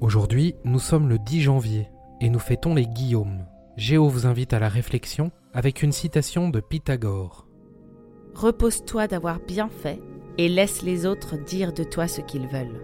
Aujourd'hui, nous sommes le 10 janvier et nous fêtons les Guillaumes. Géo vous invite à la réflexion avec une citation de Pythagore. Repose-toi d'avoir bien fait et laisse les autres dire de toi ce qu'ils veulent.